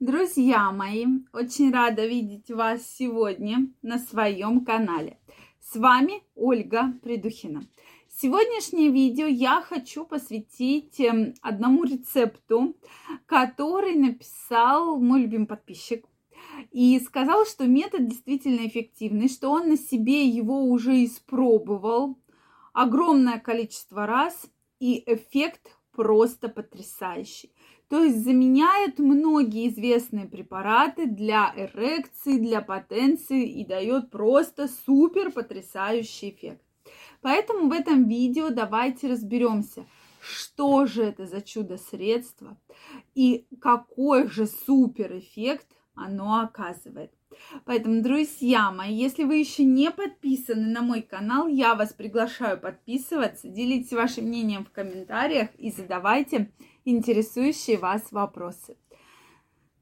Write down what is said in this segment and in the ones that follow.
Друзья мои, очень рада видеть вас сегодня на своем канале. С вами Ольга Придухина. Сегодняшнее видео я хочу посвятить эм, одному рецепту, который написал мой любимый подписчик. И сказал, что метод действительно эффективный, что он на себе его уже испробовал огромное количество раз, и эффект просто потрясающий. То есть заменяет многие известные препараты для эрекции, для потенции и дает просто супер потрясающий эффект. Поэтому в этом видео давайте разберемся, что же это за чудо-средство и какой же супер эффект оно оказывает. Поэтому, друзья мои, если вы еще не подписаны на мой канал, я вас приглашаю подписываться, делитесь вашим мнением в комментариях и задавайте интересующие вас вопросы.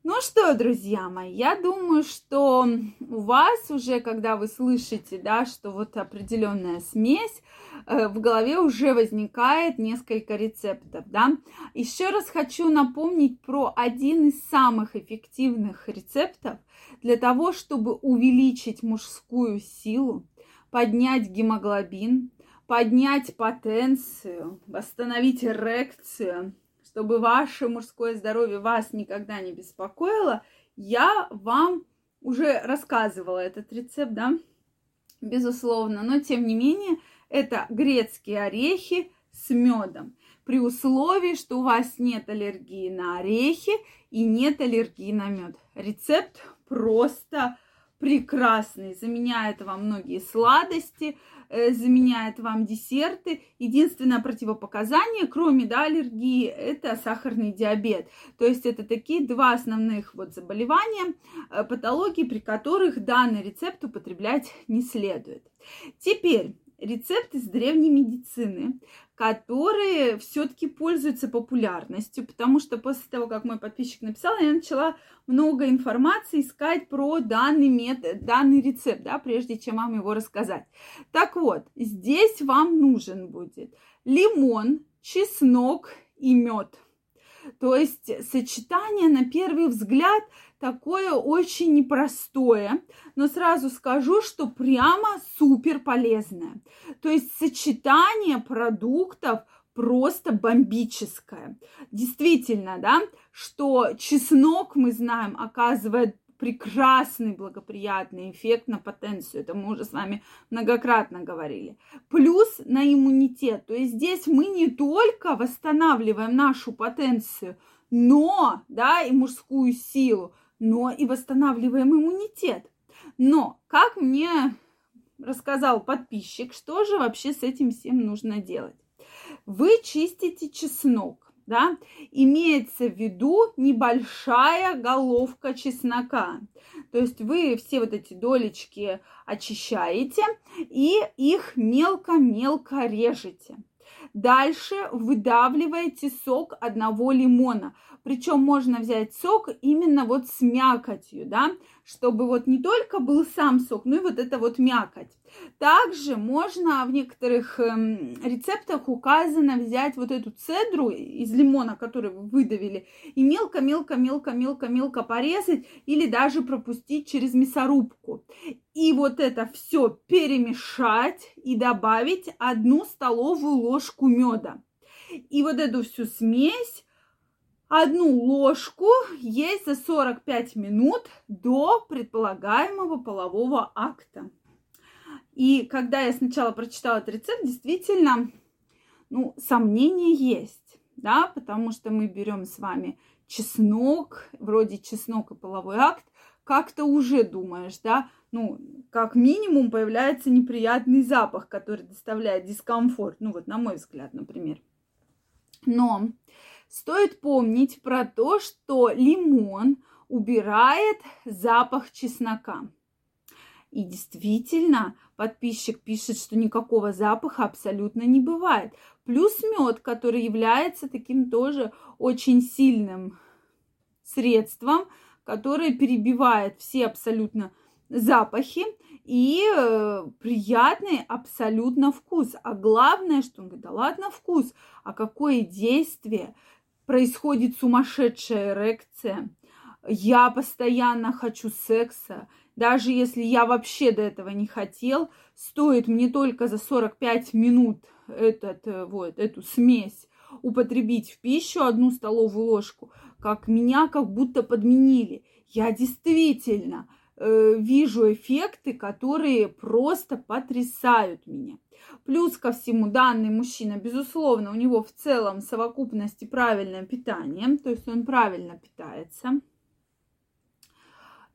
Ну что, друзья мои, я думаю, что у вас уже, когда вы слышите, да, что вот определенная смесь, э, в голове уже возникает несколько рецептов, да. Еще раз хочу напомнить про один из самых эффективных рецептов для того, чтобы увеличить мужскую силу, поднять гемоглобин, поднять потенцию, восстановить эрекцию, чтобы ваше мужское здоровье вас никогда не беспокоило, я вам уже рассказывала этот рецепт, да, безусловно, но тем не менее это грецкие орехи с медом при условии, что у вас нет аллергии на орехи и нет аллергии на мед. Рецепт просто прекрасный, заменяет вам многие сладости, э, заменяет вам десерты. Единственное противопоказание, кроме да, аллергии, это сахарный диабет. То есть это такие два основных вот заболевания, э, патологии, при которых данный рецепт употреблять не следует. Теперь рецепт из древней медицины, которые все-таки пользуются популярностью, потому что после того, как мой подписчик написал, я начала много информации искать про данный метод, данный рецепт, да, прежде чем вам его рассказать. Так вот, здесь вам нужен будет лимон, чеснок и мед. То есть сочетание на первый взгляд такое очень непростое, но сразу скажу, что прямо супер полезное. То есть сочетание продуктов просто бомбическое. Действительно, да, что чеснок, мы знаем, оказывает прекрасный благоприятный эффект на потенцию. Это мы уже с вами многократно говорили. Плюс на иммунитет. То есть здесь мы не только восстанавливаем нашу потенцию, но, да, и мужскую силу, но и восстанавливаем иммунитет. Но, как мне рассказал подписчик, что же вообще с этим всем нужно делать? Вы чистите чеснок да, имеется в виду небольшая головка чеснока. То есть вы все вот эти долечки очищаете и их мелко-мелко режете. Дальше выдавливаете сок одного лимона. Причем можно взять сок именно вот с мякотью, да, чтобы вот не только был сам сок, но и вот эта вот мякоть. Также можно в некоторых эм, рецептах указано взять вот эту цедру из лимона, который вы выдавили, и мелко-мелко-мелко-мелко-мелко порезать или даже пропустить через мясорубку. И вот это все перемешать и добавить одну столовую ложку меда. И вот эту всю смесь одну ложку есть за 45 минут до предполагаемого полового акта. И когда я сначала прочитала этот рецепт, действительно, ну, сомнения есть, да, потому что мы берем с вами чеснок, вроде чеснок и половой акт, как-то уже думаешь, да, ну, как минимум появляется неприятный запах, который доставляет дискомфорт, ну, вот на мой взгляд, например. Но Стоит помнить про то, что лимон убирает запах чеснока. И действительно, подписчик пишет, что никакого запаха абсолютно не бывает. Плюс мед, который является таким тоже очень сильным средством, которое перебивает все абсолютно запахи и э, приятный абсолютно вкус. А главное, что он говорит, да ладно вкус, а какое действие? происходит сумасшедшая эрекция, я постоянно хочу секса, даже если я вообще до этого не хотел, стоит мне только за 45 минут этот, э, вот, эту смесь употребить в пищу одну столовую ложку, как меня как будто подменили. Я действительно э, вижу эффекты, которые просто потрясают меня. Плюс ко всему, данный мужчина, безусловно, у него в целом совокупности правильное питание, то есть он правильно питается.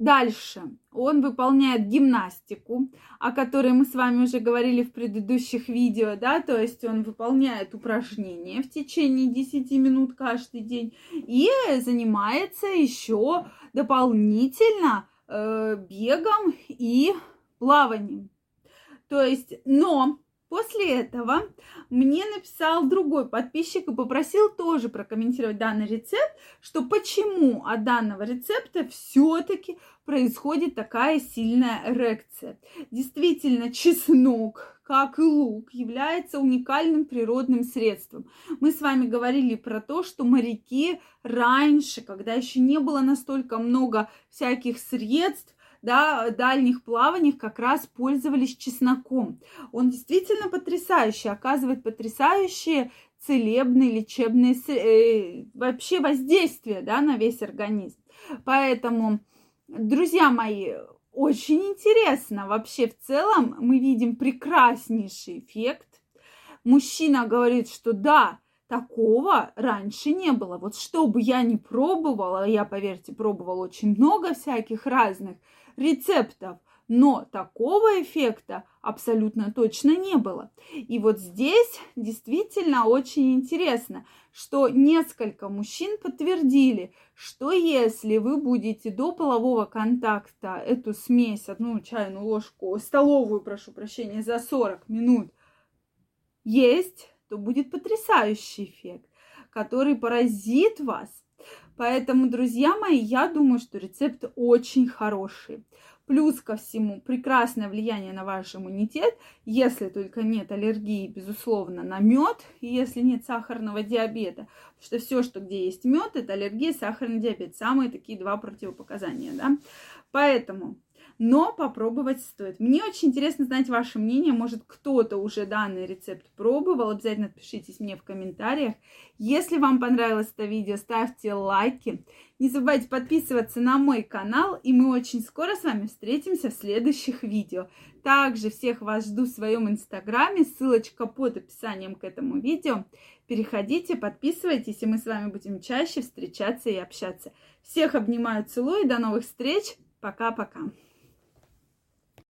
Дальше он выполняет гимнастику, о которой мы с вами уже говорили в предыдущих видео, да, то есть он выполняет упражнения в течение 10 минут каждый день и занимается еще дополнительно э, бегом и плаванием. То есть, но После этого мне написал другой подписчик и попросил тоже прокомментировать данный рецепт, что почему от данного рецепта все-таки происходит такая сильная эрекция. Действительно, чеснок, как и лук, является уникальным природным средством. Мы с вами говорили про то, что моряки раньше, когда еще не было настолько много всяких средств, да, дальних плаваниях как раз пользовались чесноком. Он действительно потрясающий, оказывает потрясающие целебные, лечебные, э, вообще воздействия да, на весь организм. Поэтому, друзья мои, очень интересно. Вообще, в целом, мы видим прекраснейший эффект. Мужчина говорит, что да, такого раньше не было. Вот что бы я ни пробовала, я, поверьте, пробовала очень много всяких разных рецептов, но такого эффекта абсолютно точно не было. И вот здесь действительно очень интересно, что несколько мужчин подтвердили, что если вы будете до полового контакта эту смесь, одну чайную ложку, столовую, прошу прощения, за 40 минут есть, то будет потрясающий эффект, который поразит вас Поэтому, друзья мои, я думаю, что рецепт очень хороший. Плюс ко всему, прекрасное влияние на ваш иммунитет, если только нет аллергии, безусловно, на мед, и если нет сахарного диабета. Потому что все, что где есть мед, это аллергия, сахарный диабет. Самые такие два противопоказания, да. Поэтому но попробовать стоит. Мне очень интересно знать ваше мнение. Может, кто-то уже данный рецепт пробовал. Обязательно отпишитесь мне в комментариях. Если вам понравилось это видео, ставьте лайки. Не забывайте подписываться на мой канал. И мы очень скоро с вами встретимся в следующих видео. Также всех вас жду в своем инстаграме. Ссылочка под описанием к этому видео. Переходите, подписывайтесь, и мы с вами будем чаще встречаться и общаться. Всех обнимаю, целую, до новых встреч. Пока-пока.